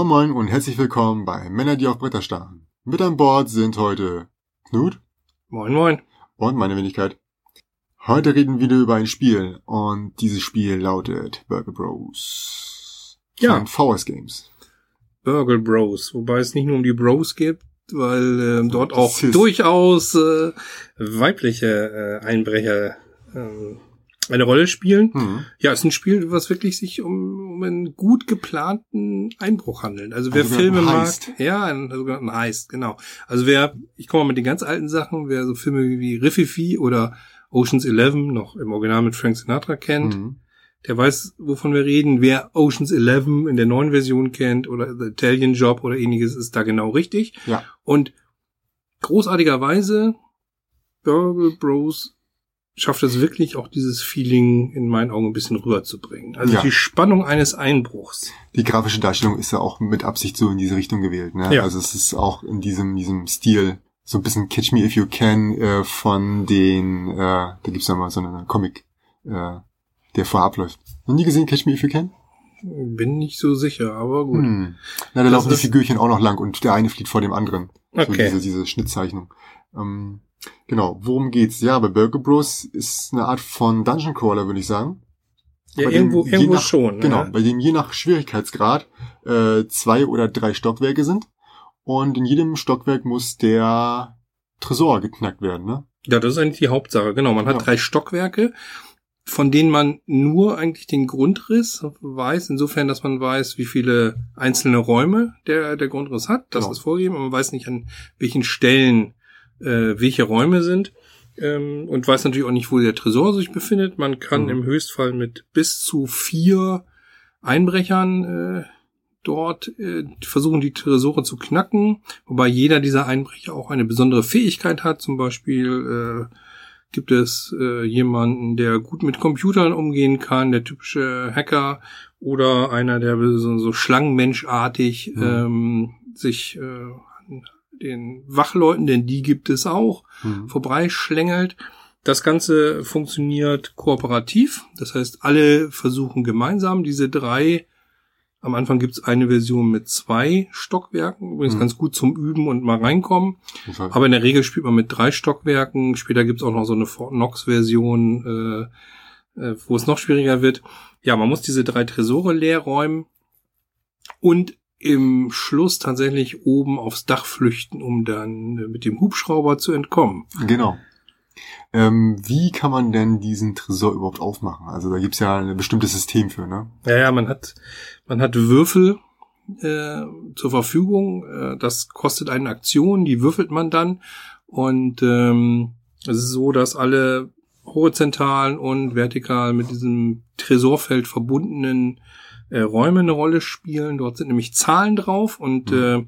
Moin Moin und herzlich willkommen bei Männer, die auf Bretter starren. Mit an Bord sind heute Knut Moin Moin. und meine Wenigkeit. Heute reden wir wieder über ein Spiel und dieses Spiel lautet Burger Bros. Ja. Von VS Games. Burgle Bros. Wobei es nicht nur um die Bros geht, weil ähm, dort auch durchaus äh, weibliche äh, Einbrecher ähm, eine Rolle spielen. Hm. Ja, es ist ein Spiel, was wirklich sich um, um einen gut geplanten Einbruch handelt. Also wer Einen Filme mag, ja, einen sogenannten Heist, genau. Also wer, ich komme mal mit den ganz alten Sachen, wer so Filme wie Riffifi oder Ocean's Eleven noch im Original mit Frank Sinatra kennt, Hm. der weiß, wovon wir reden. Wer Ocean's Eleven in der neuen Version kennt oder The Italian Job oder ähnliches, ist da genau richtig. Ja. Und großartigerweise, Burgle Bros schafft es wirklich auch dieses Feeling in meinen Augen ein bisschen rüberzubringen. Also Ja. die Spannung eines Einbruchs. Die grafische Darstellung ist ja auch mit Absicht so in diese Richtung gewählt. Ne? Ja. Also es ist auch in diesem, diesem Stil so ein bisschen Catch Me If You Can äh, von den, äh, da gibt's ja mal so einen Comic, äh, der vorher abläuft. Noch nie gesehen Catch Me If You Can? Bin nicht so sicher, aber gut. Hm. Na, da Das laufen die Figürchen auch noch lang und der eine flieht vor dem anderen. So Okay. diese, diese Schnittzeichnung. Ähm, genau, worum geht's? Ja, bei Burger Bros ist eine Art von Dungeon Crawler, würde ich sagen. ja, bei dem irgendwo, je irgendwo nach- schon. ne? Genau, bei dem je nach Schwierigkeitsgrad äh, zwei oder drei Stockwerke sind. Und in jedem Stockwerk muss der Tresor geknackt werden, ne? Ja, das ist eigentlich die Hauptsache. Genau, man hat Ja. drei Stockwerke, von denen man nur eigentlich den Grundriss weiß, insofern, dass man weiß, wie viele einzelne Räume der, der Grundriss hat. Das Genau. ist vorgegeben, aber man weiß nicht, an welchen Stellen äh, welche Räume sind. Ähm, und weiß natürlich auch nicht, wo der Tresor sich befindet. Man kann Mhm. im Höchstfall mit bis zu vier Einbrechern äh, dort äh, versuchen, die Tresore zu knacken, wobei jeder dieser Einbrecher auch eine besondere Fähigkeit hat. Zum Beispiel äh, gibt es äh, jemanden, der gut mit Computern umgehen kann, der typische Hacker, oder einer, der so, so schlangenmenschartig Mhm. ähm, sich äh, an den Wachleuten, denn die gibt es auch, Hm. vorbeischlängelt. Das Ganze funktioniert kooperativ. Das heißt, alle versuchen gemeinsam diese drei. Am Anfang gibt es eine Version mit zwei Stockwerken, übrigens Mhm. ganz gut zum Üben und mal reinkommen. Aber in der Regel spielt man mit drei Stockwerken. Später gibt es auch noch so eine Fort Knox-Version, äh, äh, wo es noch schwieriger wird. Ja, man muss diese drei Tresore leer räumen und im Schluss tatsächlich oben aufs Dach flüchten, um dann äh, mit dem Hubschrauber zu entkommen. Genau. Ähm, wie kann man denn diesen Tresor überhaupt aufmachen? Also da gibt's ja ein bestimmtes System für, ne? Ja, ja, man hat, man hat Würfel äh, zur Verfügung. Äh, das kostet eine Aktion, die würfelt man dann. Und ähm, es ist so, dass alle horizontal und vertikal mit diesem Tresorfeld verbundenen äh, Räume eine Rolle spielen. Dort sind nämlich Zahlen drauf und Mhm. äh,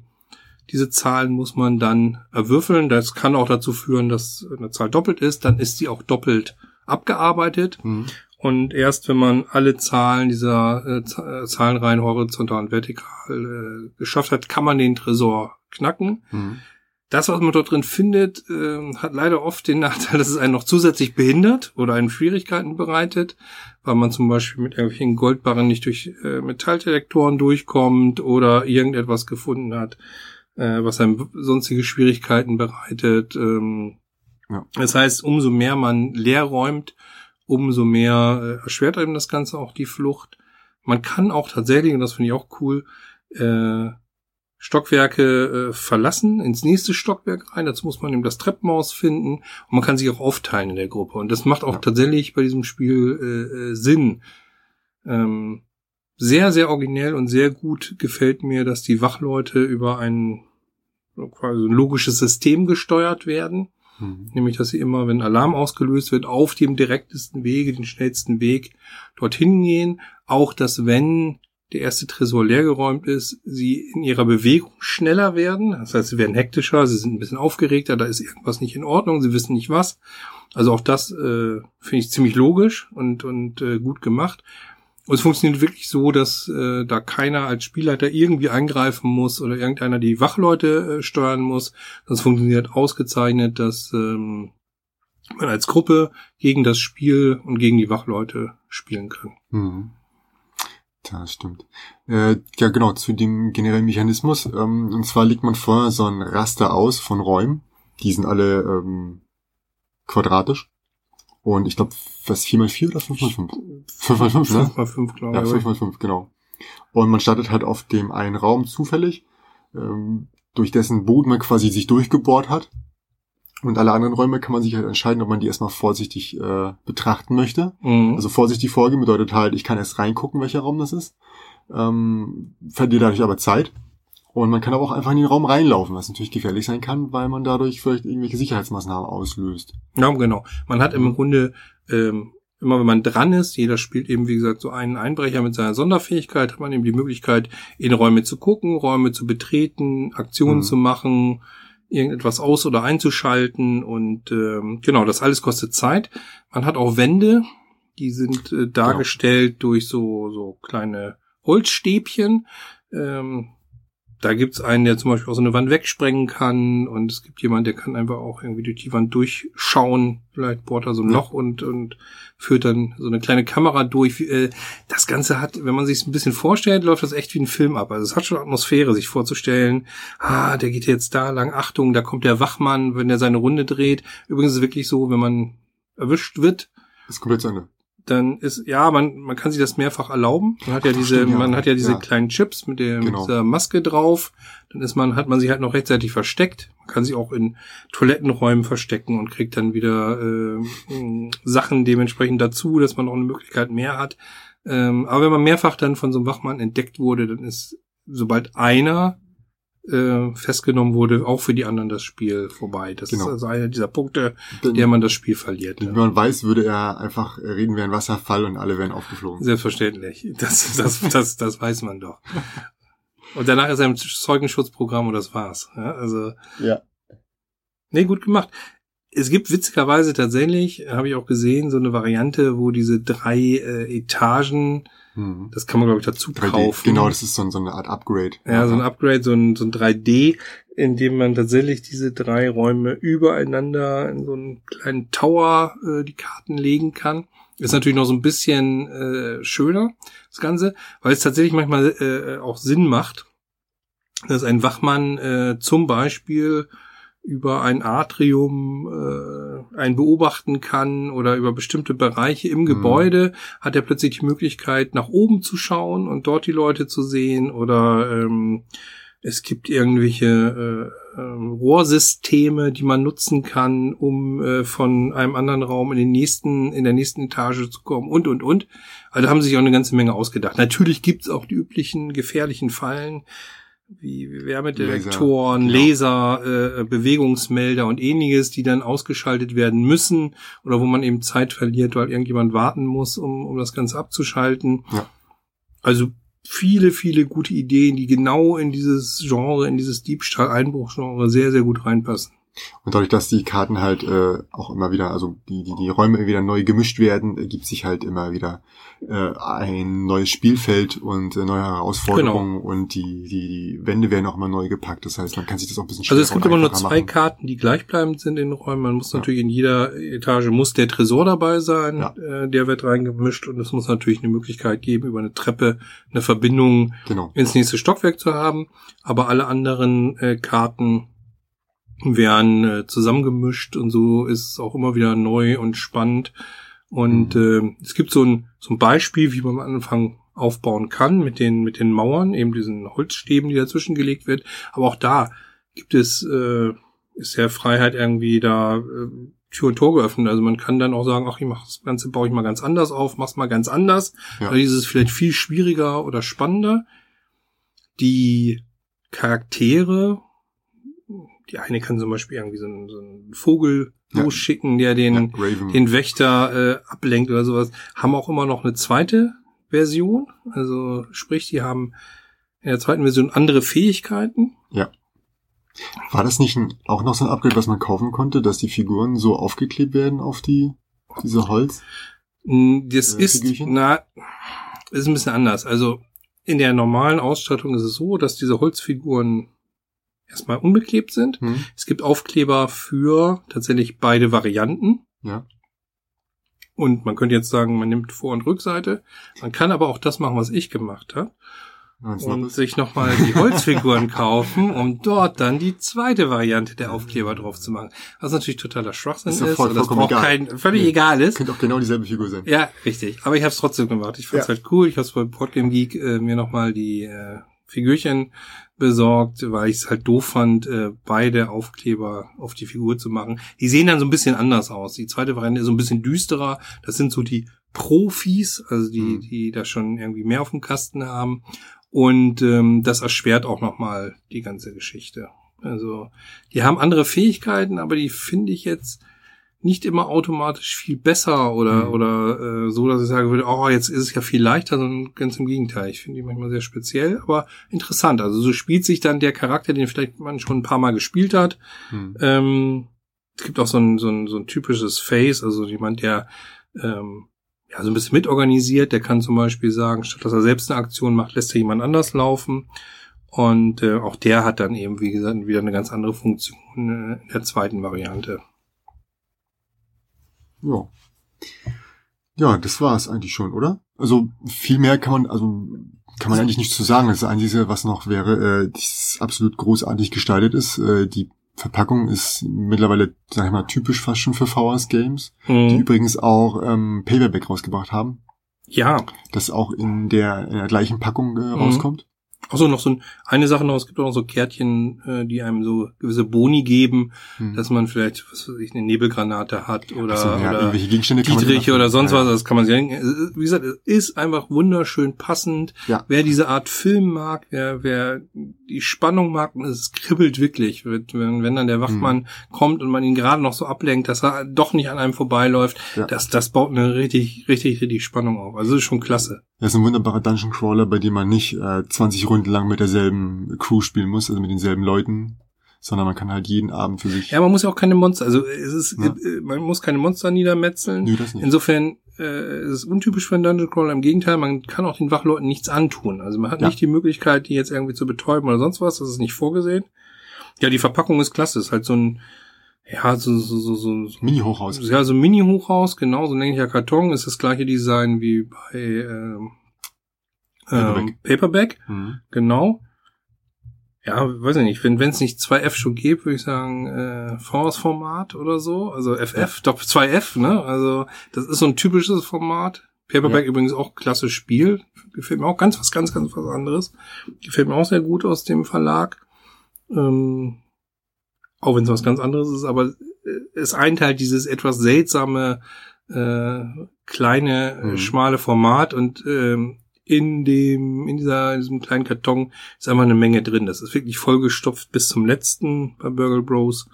diese Zahlen muss man dann erwürfeln. Das kann auch dazu führen, dass eine Zahl doppelt ist. Dann ist sie auch doppelt abgearbeitet. Hm. Und erst wenn man alle Zahlen dieser äh, äh, Zahlenreihen horizontal und vertikal äh, geschafft hat, kann man den Tresor knacken. Hm. Das, was man dort drin findet, äh, hat leider oft den Nachteil, dass es einen noch zusätzlich behindert oder einen Schwierigkeiten bereitet, weil man zum Beispiel mit irgendwelchen Goldbarren nicht durch äh, Metalldetektoren durchkommt oder irgendetwas gefunden hat, äh, was einem sonstige Schwierigkeiten bereitet. Ähm, Ja. Das heißt, umso mehr man leer räumt, umso mehr äh, erschwert einem das Ganze auch die Flucht. Man kann auch tatsächlich, und das finde ich auch cool, äh, Stockwerke äh, verlassen, ins nächste Stockwerk rein. Dazu muss man eben das Treppenhaus finden und man kann sich auch aufteilen in der Gruppe. Und das macht auch Ja. tatsächlich bei diesem Spiel äh, äh, Sinn. Ähm, sehr, sehr originell und sehr gut gefällt mir, dass die Wachleute über ein quasi ein logisches System gesteuert werden. Hm. Nämlich, dass sie immer, wenn Alarm ausgelöst wird, auf dem direktesten Wege, den schnellsten Weg dorthin gehen. Auch, dass wenn der erste Tresor leergeräumt ist, sie in ihrer Bewegung schneller werden. Das heißt, sie werden hektischer, sie sind ein bisschen aufgeregter, da ist irgendwas nicht in Ordnung, sie wissen nicht was. Also auch das äh, finde ich ziemlich logisch und, und äh, gut gemacht. Und es funktioniert wirklich so, dass äh, da keiner als Spielleiter irgendwie eingreifen muss oder irgendeiner die Wachleute äh, steuern muss. Das funktioniert ausgezeichnet, dass ähm, man als Gruppe gegen das Spiel und gegen die Wachleute spielen kann. Hm. Das stimmt. Äh, ja, genau, zu dem generellen Mechanismus. Ähm, und zwar legt man vorher so ein Raster aus von Räumen. Die sind alle ähm, quadratisch. Und ich glaube, was 4x4 oder 5x5? 5x5, ne? 5x5, glaube Ja, ich. 5x5, genau. Und man startet halt auf dem einen Raum zufällig, ähm, durch dessen Boden man quasi sich durchgebohrt hat. Und alle anderen Räume kann man sich halt entscheiden, ob man die erstmal vorsichtig äh, betrachten möchte. Mhm. Also vorsichtig vorgehen bedeutet halt, ich kann erst reingucken, welcher Raum das ist. Ähm, verliert dadurch aber Zeit. Und man kann aber auch einfach in den Raum reinlaufen, was natürlich gefährlich sein kann, weil man dadurch vielleicht irgendwelche Sicherheitsmaßnahmen auslöst. Ja, genau. Man hat Mhm. im Grunde ähm, immer, wenn man dran ist, jeder spielt eben, wie gesagt, so einen Einbrecher mit seiner Sonderfähigkeit, hat man eben die Möglichkeit, in Räume zu gucken, Räume zu betreten, Aktionen Mhm. zu machen, irgendetwas aus- oder einzuschalten und ähm, genau, das alles kostet Zeit. Man hat auch Wände, die sind äh, dargestellt durch so, so kleine Holzstäbchen. Ähm, da gibt's einen, der zum Beispiel auch so eine Wand wegsprengen kann und es gibt jemanden, der kann einfach auch irgendwie durch die Wand durchschauen. Vielleicht bohrt er so ein Ja. Loch und, und führt dann so eine kleine Kamera durch. Äh, Das Ganze hat, wenn man sich ein bisschen vorstellt, läuft das echt wie ein Film ab. Also es hat schon Atmosphäre, sich vorzustellen, ah, der geht jetzt da lang, Achtung, da kommt der Wachmann, wenn der seine Runde dreht. Übrigens ist es wirklich so, wenn man erwischt wird, ist komplett zu Ende. Dann ist ja man man kann sich das mehrfach erlauben. Man hat ja Ach, diese stimmt, ja. man hat ja diese Ja. kleinen Chips mit der Genau. mit dieser Maske drauf. Dann ist man hat man sich halt noch rechtzeitig versteckt. Man kann sich auch in Toilettenräumen verstecken und kriegt dann wieder äh, Sachen dementsprechend dazu, dass man noch eine Möglichkeit mehr hat. Ähm, aber wenn man mehrfach dann von so einem Wachmann entdeckt wurde, dann ist sobald einer äh, festgenommen wurde, auch für die anderen das Spiel vorbei. Das Genau. ist also einer dieser Punkte, Denn, der man das Spiel verliert. wenn man weiß, würde er einfach reden wie ein Wasserfall und alle wären aufgeflogen. Selbstverständlich. Das, das, das, das weiß man doch. Und danach ist er im Zeugenschutzprogramm und das war's. Ja, also, Ja. nee, gut gemacht. Es gibt witzigerweise tatsächlich, habe ich auch gesehen, so eine Variante, wo diese drei äh, Etagen, Hm. das kann man glaube ich dazu 3D. kaufen. Genau, das ist so, so eine Art Upgrade. Ja, so ein Upgrade, so ein, so ein 3D, in dem man tatsächlich diese drei Räume übereinander in so einen kleinen Tower äh, die Karten legen kann. Ist natürlich noch so ein bisschen äh, schöner, das Ganze, weil es tatsächlich manchmal äh, auch Sinn macht, dass ein Wachmann äh, zum Beispiel über ein Atrium äh, einen beobachten kann oder über bestimmte Bereiche im Gebäude hat er plötzlich die Möglichkeit, nach oben zu schauen und dort die Leute zu sehen oder ähm, es gibt irgendwelche äh, ähm, Rohrsysteme, die man nutzen kann, um äh, von einem anderen Raum in den nächsten, in der nächsten Etage zu kommen und und und. Also da haben sie sich auch eine ganze Menge ausgedacht. Natürlich gibt's auch die üblichen gefährlichen Fallen wie Wärmedetektoren, Laser, Laser, äh, Bewegungsmelder und ähnliches, die dann ausgeschaltet werden müssen oder wo man eben Zeit verliert, weil irgendjemand warten muss, um, um das Ganze abzuschalten. Ja. Also viele, viele gute Ideen, die genau in dieses Genre, in dieses Diebstahl-Einbruch-Genre sehr, sehr gut reinpassen. Und dadurch, dass die Karten halt äh, auch immer wieder, also die, die, die Räume wieder neu gemischt werden, ergibt sich halt immer wieder äh, ein neues Spielfeld und äh, neue Herausforderungen und die, die, die Wände werden auch immer neu gepackt. Das heißt, man kann sich das auch ein bisschen Also es gibt immer nur zwei machen. Karten, die gleichbleibend sind in den Räumen. Man muss Ja. natürlich in jeder Etage muss der Tresor dabei sein, Ja. äh, der wird reingemischt und es muss natürlich eine Möglichkeit geben, über eine Treppe eine Verbindung Genau. ins nächste Stockwerk zu haben. Aber alle anderen äh, Karten werden äh, zusammengemischt und so ist es auch immer wieder neu und spannend. Und äh, es gibt so ein, so ein Beispiel, wie man am Anfang aufbauen kann mit den, mit den Mauern, eben diesen Holzstäben, die dazwischen gelegt wird. Aber auch da gibt es, äh, ist ja Freiheit irgendwie da äh, Tür und Tor geöffnet. Also man kann dann auch sagen, ach, ich mach das Ganze, baue ich mal ganz anders auf, mach's mal ganz anders. Ja. Weil dieses ist vielleicht viel schwieriger oder spannender. Die Charaktere, die eine kann zum Beispiel irgendwie so einen, so einen Vogel Ja. losschicken, der den, ja, den Wächter äh, ablenkt oder sowas, haben auch immer noch eine zweite Version. Also sprich, die haben in der zweiten Version andere Fähigkeiten. War das nicht ein, auch noch so ein Upgrade, was man kaufen konnte, dass die Figuren so aufgeklebt werden auf die diese Holz? Das Äh, ist, Figürchen? na, ist ein bisschen anders. Also in der normalen Ausstattung ist es so, dass diese Holzfiguren erstmal unbeklebt sind. Hm? Es gibt Aufkleber für tatsächlich beide Varianten. Ja. Und man könnte jetzt sagen, man nimmt Vor- und Rückseite. Man kann aber auch das machen, was ich gemacht habe. Und sich nochmal die Holzfiguren kaufen, um dort dann die zweite Variante der Aufkleber drauf zu machen. Was natürlich totaler Schwachsinn Ist ist. ja voll- und das egal. kein, völlig Nee. egal ist. Könnte auch genau dieselbe Figur sein. Ja, richtig. Aber ich habe es trotzdem gemacht. Ich fand's Ja. halt cool. Ich habe bei Boardgame Geek äh, mir nochmal die äh, Figürchen besorgt, weil ich es halt doof fand, äh, beide Aufkleber auf die Figur zu machen. Die sehen dann so ein bisschen anders aus. Die zweite Variante ist so ein bisschen düsterer. Das sind so die Profis, also die, Mhm. die da schon irgendwie mehr auf dem Kasten haben. Und ähm, das erschwert auch nochmal die ganze Geschichte. Also die haben andere Fähigkeiten, aber die finde ich jetzt nicht immer automatisch viel besser oder Mhm. oder äh, so, dass ich sagen würde, oh, jetzt ist es ja viel leichter, sondern ganz im Gegenteil. Ich finde die manchmal sehr speziell, aber interessant. Also so spielt sich dann der Charakter, den vielleicht man schon ein paar Mal gespielt hat. Hm. Ähm, es gibt auch so ein, so ein, so ein typisches Face, also jemand, der ähm, ja so ein bisschen mitorganisiert, der kann zum Beispiel sagen, statt dass er selbst eine Aktion macht, lässt er jemand anders laufen. Und äh, auch der hat dann eben, wie gesagt, wieder eine ganz andere Funktion äh, in der zweiten Variante. Ja. Ja, das war's eigentlich schon, oder? Also viel mehr kann man, also kann man eigentlich nicht zu sagen. Das Einzige, was noch wäre, äh, das absolut großartig gestaltet ist. Äh, die Verpackung ist mittlerweile, sag ich mal, typisch fast schon für VS Games, die Mhm. übrigens auch ähm, Paperback rausgebracht haben, Ja, das auch in der, in der gleichen Packung äh, rauskommt. Achso, noch so ein, eine Sache noch, es gibt auch noch so Kärtchen, äh, die einem so gewisse Boni geben, Hm. dass man vielleicht, was weiß ich, eine Nebelgranate hat oder, so, ja, oder irgendwelche Gegenstände kann man Dietrich machen. oder sonst Ja, was, das kann man sich denken. Wie gesagt, es ist einfach wunderschön passend. Ja. Wer diese Art Film mag, wer, wer die Spannung mag, es kribbelt wirklich, wenn, wenn dann der Wachmann Hm. kommt und man ihn gerade noch so ablenkt, dass er doch nicht an einem vorbeiläuft, Ja. das, das baut eine richtig, richtig, richtig Spannung auf. Also das ist schon klasse. Das ist ein wunderbarer Dungeon Crawler, bei dem man nicht äh, 20 Runden lang mit derselben Crew spielen muss, also mit denselben Leuten, sondern man kann halt jeden Abend für sich. Ja, man muss ja auch keine Monster, also es ist, Ja. äh, man muss keine Monster niedermetzeln. Nö, das nicht. Insofern äh, es ist untypisch für einen Dungeon Crawler. Im Gegenteil, man kann auch den Wachleuten nichts antun. Also man hat Ja. nicht die Möglichkeit, die jetzt irgendwie zu betäuben oder sonst was. Das ist nicht vorgesehen. Ja, die Verpackung ist klasse. Ist halt so ein, ja, so, so, so, so, so Mini-Hochhaus. ja, so ein Mini-Hochhaus, genau, so ein länglicher Karton. Ist das gleiche Design wie bei ähm, ähm, Paperback. Paperback. Mhm. Genau. Ja, weiß ich nicht. Wenn es nicht 2F schon gibt, würde ich sagen, äh, VS-Format oder so. Also FF, doch 2F, ne? Also das ist so ein typisches Format. Paperback Ja. übrigens auch klasse Spiel. Gefällt mir auch ganz was, ganz, ganz was anderes. Gefällt mir auch sehr gut aus dem Verlag. Ähm, auch wenn es was ganz anderes ist, aber äh, es eint halt dieses etwas seltsame, äh, kleine, Mhm. schmale Format und ähm, in dem, in dieser, in diesem kleinen Karton ist einfach eine Menge drin. Das ist wirklich vollgestopft bis zum letzten bei Burgle Bros.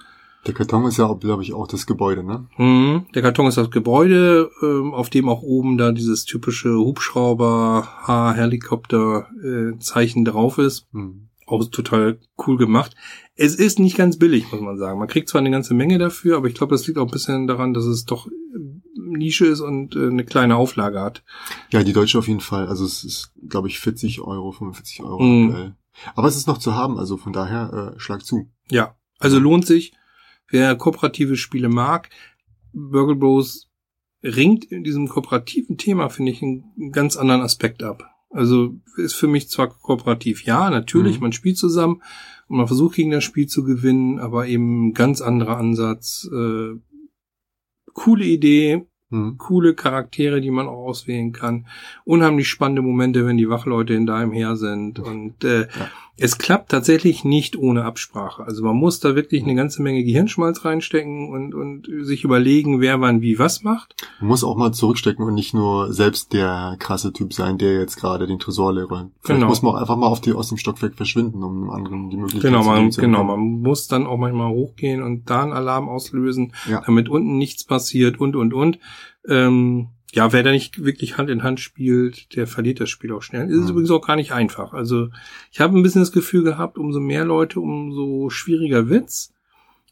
Der Karton ist ja, glaube ich, auch das Gebäude, ne? Mhm. Der Karton ist das Gebäude, ähm, auf dem auch oben da dieses typische Hubschrauber, H-Helikopter äh, Zeichen drauf ist. Mhm. Auch total cool gemacht. Es ist nicht ganz billig, muss man sagen. Man kriegt zwar eine ganze Menge dafür, aber ich glaube, das liegt auch ein bisschen daran, dass es doch Nische ist und äh, eine kleine Auflage hat. Ja, die Deutsche auf jeden Fall. Also es ist, glaube ich, 40 Euro, 45 Euro Mhm. aktuell. Aber es ist noch zu haben, also von daher äh, schlag zu. Ja, also lohnt sich, wer kooperative Spiele mag. Burgle Bros ringt in diesem kooperativen Thema, finde ich, einen ganz anderen Aspekt ab. Also ist für mich zwar kooperativ, ja, natürlich, Mhm. man spielt zusammen und man versucht gegen das Spiel zu gewinnen, aber eben ganz anderer Ansatz. Äh, coole Idee, Mhm. coole Charaktere, die man auch auswählen kann. Unheimlich spannende Momente, wenn die Wachleute in deinem Heer sind. Und äh, Ja. Es klappt tatsächlich nicht ohne Absprache. Also man muss da wirklich eine ganze Menge Gehirnschmalz reinstecken und, und sich überlegen, wer wann wie was macht. Man muss auch mal zurückstecken und nicht nur selbst der krasse Typ sein, der jetzt gerade den Tresor leer räumt. Vielleicht Genau. muss man auch einfach mal auf die, aus dem Stockwerk verschwinden, um einem anderen die Möglichkeit Genau, zu man, geben zu genau, entkommen. man muss dann auch manchmal hochgehen und da einen Alarm auslösen, Ja. damit unten nichts passiert und und und. Ähm, ja, wer da nicht wirklich Hand in Hand spielt, der verliert das Spiel auch schnell. Ist Mhm. übrigens auch gar nicht einfach. Also ich habe ein bisschen das Gefühl gehabt, umso mehr Leute, umso schwieriger Witz,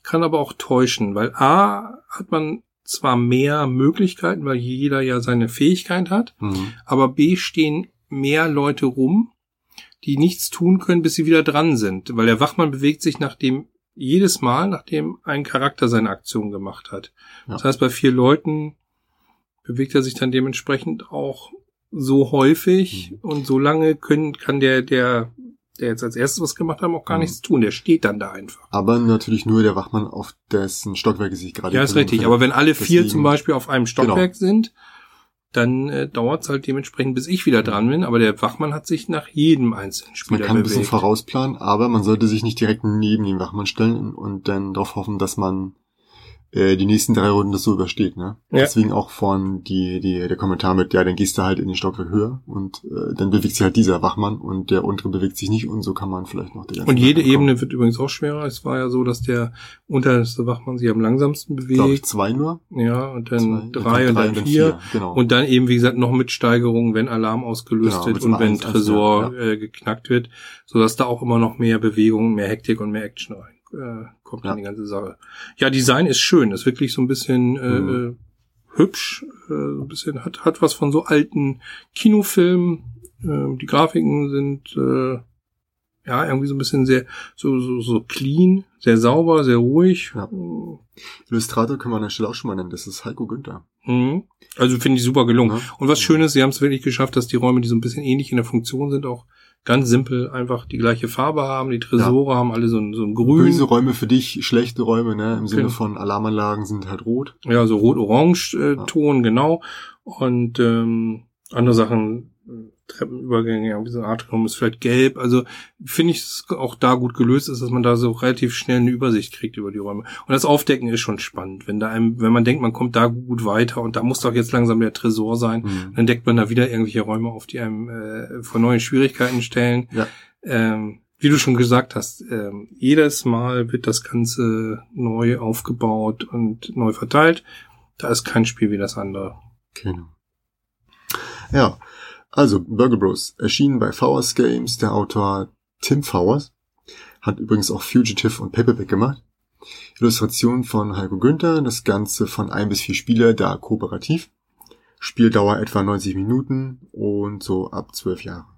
kann aber auch täuschen, weil A hat man zwar mehr Möglichkeiten, weil jeder ja seine Fähigkeit hat, Mhm. aber B stehen mehr Leute rum, die nichts tun können, bis sie wieder dran sind, weil der Wachmann bewegt sich nachdem jedes Mal, nachdem ein Charakter seine Aktion gemacht hat. Ja. Das heißt, bei vier Leuten bewegt er sich dann dementsprechend auch so häufig Mhm. und so lange können, kann der, der, der jetzt als erstes was gemacht haben, auch gar Mhm. nichts tun. Der steht dann da einfach. Aber natürlich nur der Wachmann, auf dessen Stockwerke sich gerade Ja, ist richtig. Aber wenn alle vier Deswegen- zum Beispiel auf einem Stockwerk Genau. sind, dann äh, dauert es halt dementsprechend, bis ich wieder dran bin. Aber der Wachmann hat sich nach jedem einzelnen Man Spieler kann ein bisschen bewegt. vorausplanen, aber man sollte sich nicht direkt neben den Wachmann stellen und dann darauf hoffen, dass man die nächsten drei Runden das so übersteht. Ne? Ja. Deswegen auch vorhin die, die, der Kommentar mit, ja, dann gehst du halt in den Stockwerk höher und äh, dann bewegt sich halt dieser Wachmann und der untere bewegt sich nicht und so kann man vielleicht noch die ganze Und jede. Ebene wird übrigens auch schwerer. Es war ja so, dass der unterste Wachmann sich am langsamsten Glaube ich, bewegt. zwei nur. Ja, und dann Zwei, drei und dann vier. Genau. Und dann eben, wie gesagt, noch mit Steigerung, wenn Alarm ausgelöst Genau, wird und wenn eins, Tresor ja. äh, geknackt wird, sodass da auch immer noch mehr Bewegung, mehr Hektik und mehr Action rein äh, kommt Ja. in die ganze Sache. Ja, Design ist schön, ist wirklich so ein bisschen äh, Mhm. äh, hübsch, äh, so ein bisschen hat hat was von so alten Kinofilmen. Äh, die Grafiken sind äh, ja irgendwie so ein bisschen sehr so so so clean, sehr sauber, sehr ruhig. Ja. Illustrator können wir an der Stelle auch schon mal nennen, das ist Heiko Günther. Mhm. Also finde ich super gelungen. Ne? Und was schön ist, sie haben es wirklich geschafft, dass die Räume, die so ein bisschen ähnlich in der Funktion sind, auch ganz simpel einfach die gleiche Farbe haben. Die Tresore haben alle so ein, so ein Grün. Böse Räume für dich, schlechte Räume, ne? Im Sinne Genau. von Alarmanlagen sind halt rot. Ja, so rot-orange äh, Ja. Ton, genau. Und ähm, andere Sachen, Treppenübergänge, irgendwie so ein Atrium ist vielleicht gelb. Also finde ich es auch da gut gelöst ist, dass man da so relativ schnell eine Übersicht kriegt über die Räume. Und das Aufdecken ist schon spannend. Wenn da einem, wenn man denkt, man kommt da gut weiter und da muss doch jetzt langsam der Tresor sein, Mhm. dann deckt man da wieder irgendwelche Räume auf, die einem äh, vor neue Schwierigkeiten stellen. Ja. Ähm, wie du schon gesagt hast, ähm, jedes Mal wird das Ganze neu aufgebaut und neu verteilt. Da ist kein Spiel wie das andere. Genau. Ja, also Burger Bros. erschienen bei Fowers Games. Der Autor Tim Fowers hat übrigens auch Fugitive und Paperback gemacht. Illustration von Heiko Günther. Das Ganze von ein bis vier Spieler, da kooperativ. Spieldauer etwa 90 Minuten und so ab 12 Jahre.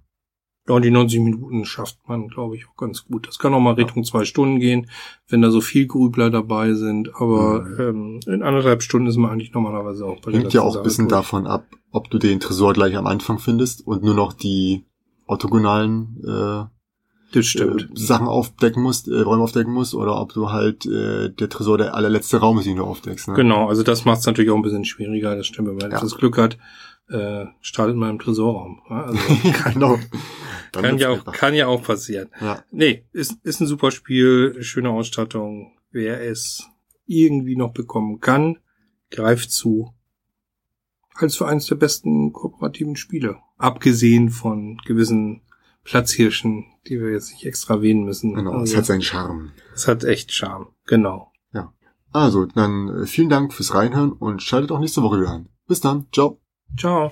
Ja, und die 90 Minuten schafft man, glaube ich, auch ganz gut. Das kann auch mal Richtung zwei Stunden gehen, wenn da so viel Grübler dabei sind. Aber Mhm. ähm, in anderthalb Stunden ist man eigentlich normalerweise auch bei der Hängt ja auch ein bisschen durch. davon ab, ob du den Tresor gleich am Anfang findest und nur noch die orthogonalen äh, Das stimmt. äh, Sachen aufdecken musst, äh, Räume aufdecken musst, oder ob du halt äh, der Tresor der allerletzte Raum ist, den du aufdeckst. Ne? Genau, also das macht es natürlich auch ein bisschen schwieriger. Das stimmt, wenn man Ja. das Glück hat, äh, startet man im Tresorraum. Ja, also genau. Dann kann ja auch kann ja auch passieren. Ja. Nee, ist, ist ein super Spiel, schöne Ausstattung. Wer es irgendwie noch bekommen kann, greift zu. Als für eines der besten kooperativen Spiele. Abgesehen von gewissen Platzhirschen, die wir jetzt nicht extra erwähnen müssen. Genau, es Also, hat seinen Charme. es hat echt Charme. Genau. Also, dann äh, vielen Dank fürs Reinhören und schaltet auch nächste Woche wieder ein. Bis dann. Ciao. Ciao.